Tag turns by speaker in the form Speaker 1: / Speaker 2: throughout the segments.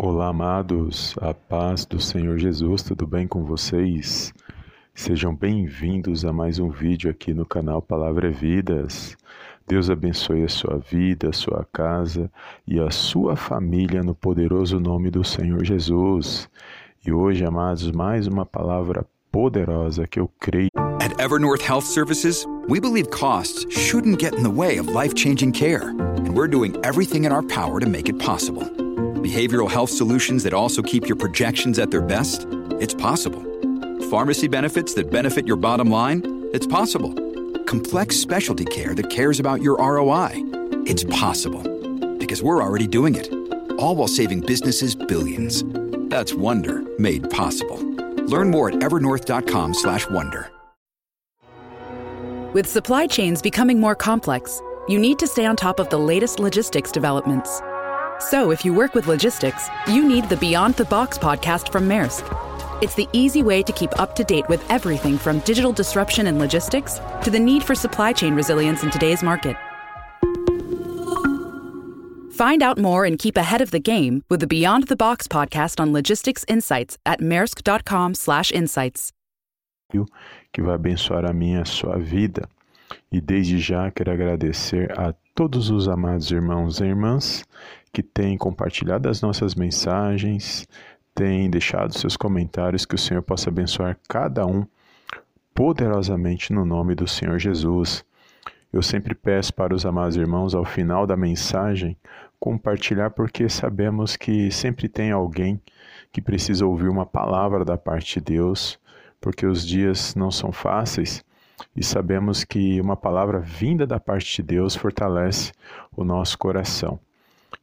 Speaker 1: Olá, amados, a paz do Senhor Jesus, tudo bem com vocês? Sejam bem-vindos a mais um vídeo aqui no canal Palavra é Vidas. Deus abençoe a sua vida, a sua casa e a sua família no poderoso nome do Senhor Jesus. E hoje, amados, mais uma palavra poderosa que eu creio.
Speaker 2: At Evernorth Health Services, we believe costs shouldn't get in the way of life-changing care, and we're doing everything in our power to make it possible. Behavioral health solutions that also keep your projections at their best? It's possible. Pharmacy benefits that benefit your bottom line? It's possible. Complex specialty care that cares about your ROI? It's possible. Because we're already doing it. All while saving businesses billions. That's Wonder made possible. Learn more at evernorth.com/wonder.
Speaker 3: With supply chains becoming more complex, you need to stay on top of the latest logistics developments. So, if you work with logistics, you need the Beyond the Box podcast from Maersk. It's the easy way to keep up to date with everything from digital disruption in logistics to the need for supply chain resilience in today's market. Find out more and keep ahead of the game with the Beyond the Box podcast on logistics insights at maersk.com/insights.
Speaker 1: Que vai abençoar a minha a sua vida. E desde já quero agradecer a todos os amados irmãos e irmãs que têm compartilhado as nossas mensagens, têm deixado seus comentários, que o Senhor possa abençoar cada um poderosamente no nome do Senhor Jesus. Eu sempre peço para os amados irmãos, ao final da mensagem, compartilhar, porque sabemos que sempre tem alguém que precisa ouvir uma palavra da parte de Deus, porque os dias não são fáceis e sabemos que uma palavra vinda da parte de Deus fortalece o nosso coração.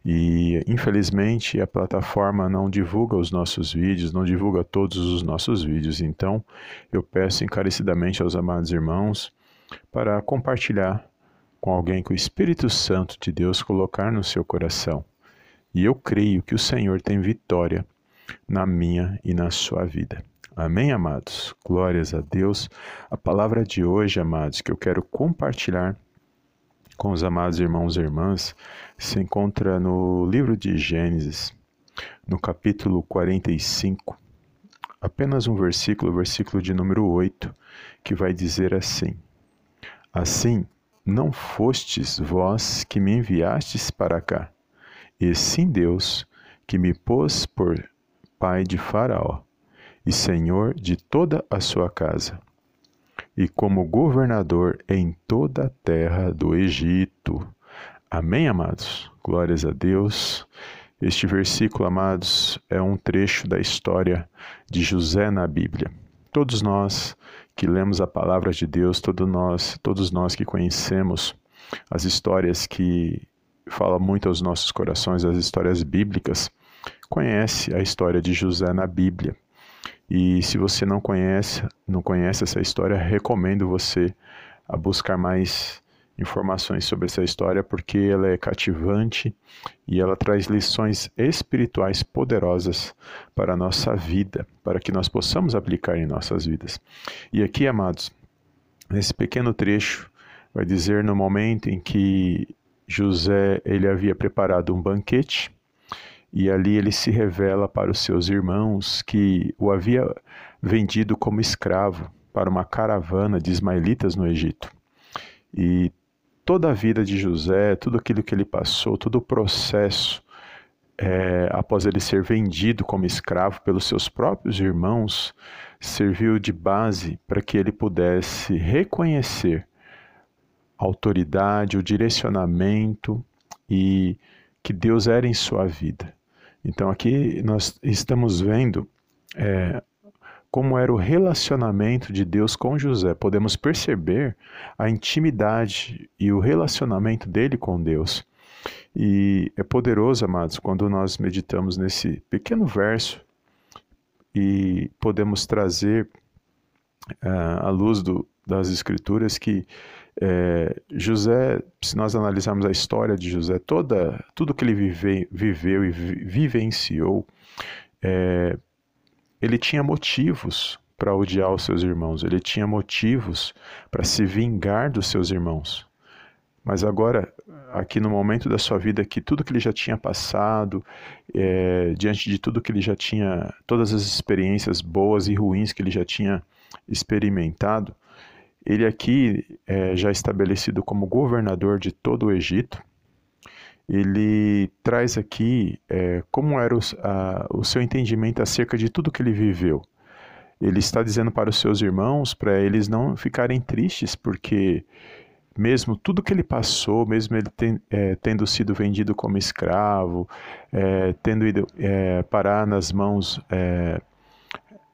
Speaker 1: E infelizmente a plataforma não divulga os nossos vídeos, não divulga todos os nossos vídeos. Então eu peço encarecidamente aos amados irmãos para compartilhar com alguém que o Espírito Santo de Deus colocar no seu coração. E eu creio que o Senhor tem vitória na minha e na sua vida. Amém, amados? Glórias a Deus. A palavra de hoje, amados, que eu quero compartilhar com os amados irmãos e irmãs, se encontra no livro de Gênesis, no capítulo 45, apenas um versículo, o versículo de número 8, que vai dizer assim: Assim, não fostes vós que me enviastes para cá, e sim Deus que me pôs por pai de Faraó e senhor de toda a sua casa e como governador em toda a terra do Egito. Amém, amados? Glórias a Deus. Este versículo, amados, é um trecho da história de José na Bíblia. Todos nós que lemos a palavra de Deus, todos nós, todos nós que conhecemos as histórias que falam muito aos nossos corações, as histórias bíblicas, conhece a história de José na Bíblia. E se você não conhece, não conhece essa história, recomendo você a buscar mais informações sobre essa história porque ela é cativante e ela traz lições espirituais poderosas para a nossa vida, para que nós possamos aplicar em nossas vidas. E aqui, amados, nesse pequeno trecho vai dizer no momento em que José ele havia preparado um banquete e ali ele se revela para os seus irmãos que o havia vendido como escravo para uma caravana de ismaelitas no Egito. E toda a vida de José, tudo aquilo que ele passou, todo o processo é, após ele ser vendido como escravo pelos seus próprios irmãos, serviu de base para que ele pudesse reconhecer a autoridade, o direcionamento e que Deus era em sua vida. Então aqui nós estamos vendo é, como era o relacionamento de Deus com José. Podemos perceber a intimidade e o relacionamento dele com Deus. E é poderoso, amados, quando nós meditamos nesse pequeno verso e podemos trazer uh, à luz do, das Escrituras que é, José, se nós analisarmos a história de José, toda, tudo que ele vive, viveu e vivenciou, é, ele tinha motivos para odiar os seus irmãos, ele tinha motivos para se vingar dos seus irmãos. Mas agora, aqui no momento da sua vida que tudo que ele já tinha passado, é, diante de tudo que ele já tinha, todas as experiências boas e ruins que ele já tinha experimentado, ele aqui é já estabelecido como governador de todo o Egito, ele traz aqui é, como era o, a, o seu entendimento acerca de tudo que ele viveu. Ele está dizendo para os seus irmãos para eles não ficarem tristes, porque mesmo tudo que ele passou, mesmo ele ten, é, tendo sido vendido como escravo, é, tendo ido é, parar nas mãos é,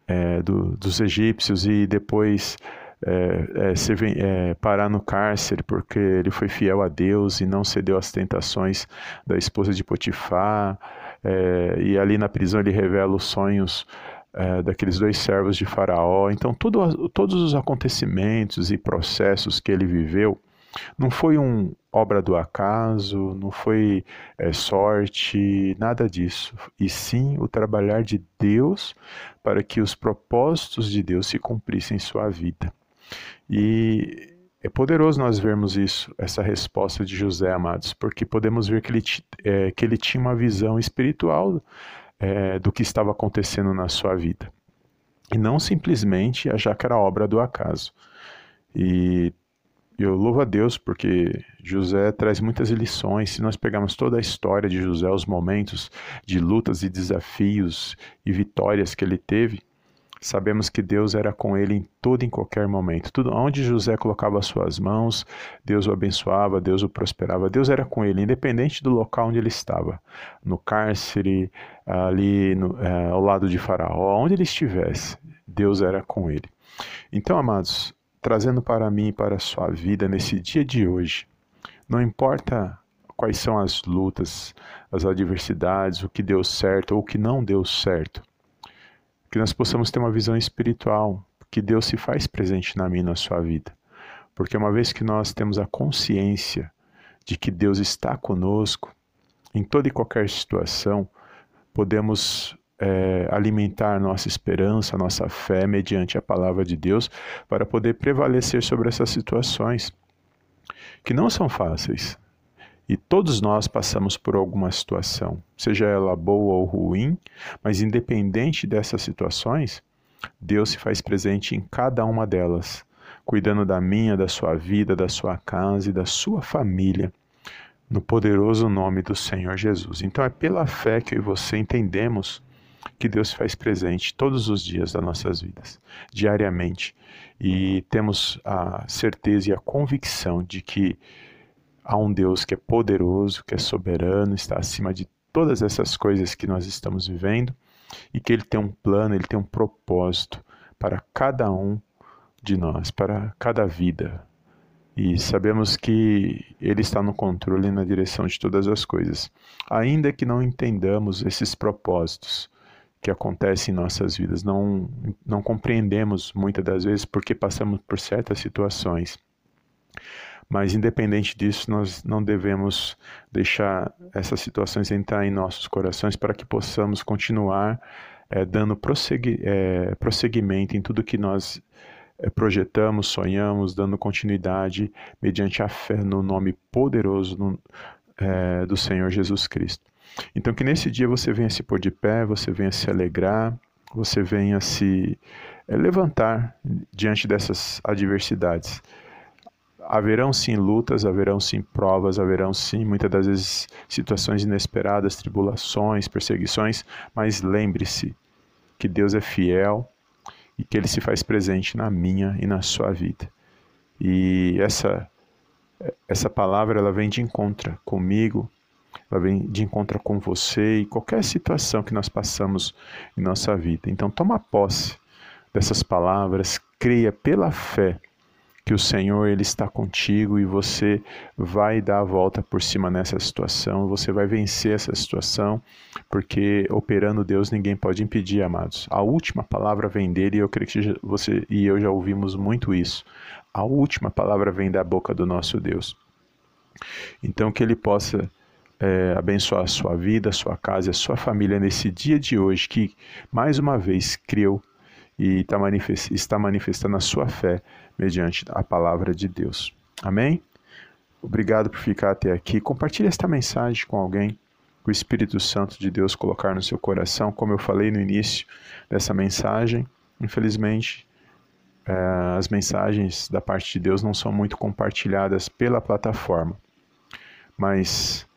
Speaker 1: é, do, dos egípcios e depois é, é, é, parar no cárcere porque ele foi fiel a Deus e não cedeu às tentações da esposa de Potifar. É, e ali na prisão ele revela os sonhos é, daqueles dois servos de Faraó. Então, todos os acontecimentos e processos que ele viveu não foi um obra do acaso, não foi é, sorte, nada disso. E sim o trabalhar de Deus para que os propósitos de Deus se cumprissem em sua vida. E é poderoso nós vermos isso, essa resposta de José, amados, porque podemos ver que ele, é, que ele tinha uma visão espiritual é, do que estava acontecendo na sua vida. E não simplesmente achar que era obra do acaso. E eu louvo a Deus porque José traz muitas lições. Se nós pegarmos toda a história de José, os momentos de lutas e desafios e vitórias que ele teve, Sabemos que Deus era com ele em todo e em qualquer momento. Tudo onde José colocava as suas mãos, Deus o abençoava, Deus o prosperava. Deus era com ele, independente do local onde ele estava, no cárcere, ali no, é, ao lado de Faraó, onde ele estivesse, Deus era com ele. Então, amados, trazendo para mim e para a sua vida nesse dia de hoje, não importa quais são as lutas, as adversidades, o que deu certo ou o que não deu certo que nós possamos ter uma visão espiritual, que Deus se faz presente na minha e na sua vida. Porque uma vez que nós temos a consciência de que Deus está conosco, em toda e qualquer situação, podemos é, alimentar nossa esperança, nossa fé mediante a palavra de Deus, para poder prevalecer sobre essas situações que não são fáceis, e todos nós passamos por alguma situação, seja ela boa ou ruim, mas independente dessas situações, Deus se faz presente em cada uma delas, cuidando da minha, da sua vida, da sua casa e da sua família, no poderoso nome do Senhor Jesus. Então é pela fé que eu e você entendemos que Deus se faz presente todos os dias das nossas vidas, diariamente, e temos a certeza e a convicção de que Há um Deus que é poderoso, que é soberano, está acima de todas essas coisas que nós estamos vivendo e que Ele tem um plano, Ele tem um propósito para cada um de nós, para cada vida. E sabemos que Ele está no controle e na direção de todas as coisas. Ainda que não entendamos esses propósitos que acontecem em nossas vidas, não, não compreendemos muitas das vezes porque passamos por certas situações. Mas, independente disso, nós não devemos deixar essas situações entrar em nossos corações para que possamos continuar é, dando prossegui, é, prosseguimento em tudo que nós é, projetamos, sonhamos, dando continuidade mediante a fé no nome poderoso no, do Senhor Jesus Cristo. Então, que nesse dia você venha se pôr de pé, você venha se alegrar, você venha se levantar diante dessas adversidades haverão sim lutas, haverão sim provas, haverão sim muitas das vezes situações inesperadas, tribulações, perseguições, mas lembre-se que Deus é fiel e que ele se faz presente na minha e na sua vida. E essa essa palavra ela vem de encontro comigo, ela vem de encontro com você e qualquer situação que nós passamos em nossa vida. Então toma posse dessas palavras, creia pela fé que o Senhor ele está contigo e você vai dar a volta por cima nessa situação, você vai vencer essa situação, porque operando Deus ninguém pode impedir, amados. A última palavra vem dele e eu creio que você e eu já ouvimos muito isso. A última palavra vem da boca do nosso Deus. Então que ele possa é, abençoar a sua vida, a sua casa e a sua família nesse dia de hoje que mais uma vez creu e tá está manifestando a sua fé mediante a palavra de Deus. Amém? Obrigado por ficar até aqui. Compartilhe esta mensagem com alguém o Espírito Santo de Deus colocar no seu coração. Como eu falei no início dessa mensagem, infelizmente, é, as mensagens da parte de Deus não são muito compartilhadas pela plataforma. Mas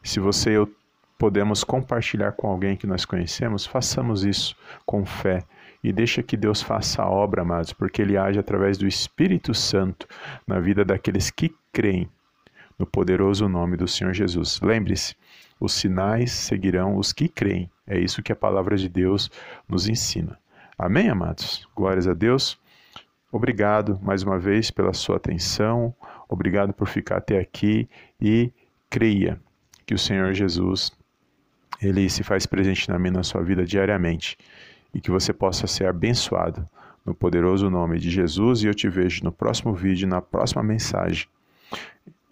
Speaker 1: se você e eu podemos compartilhar com alguém que nós conhecemos, façamos isso com fé e deixa que Deus faça a obra, amados, porque Ele age através do Espírito Santo na vida daqueles que creem no poderoso nome do Senhor Jesus. Lembre-se, os sinais seguirão os que creem. É isso que a palavra de Deus nos ensina. Amém, amados? Glórias a Deus. Obrigado mais uma vez pela sua atenção. Obrigado por ficar até aqui e creia que o Senhor Jesus ele se faz presente na minha na sua vida diariamente e que você possa ser abençoado no poderoso nome de Jesus e eu te vejo no próximo vídeo, na próxima mensagem.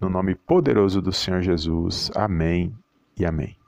Speaker 1: No nome poderoso do Senhor Jesus. Amém e amém.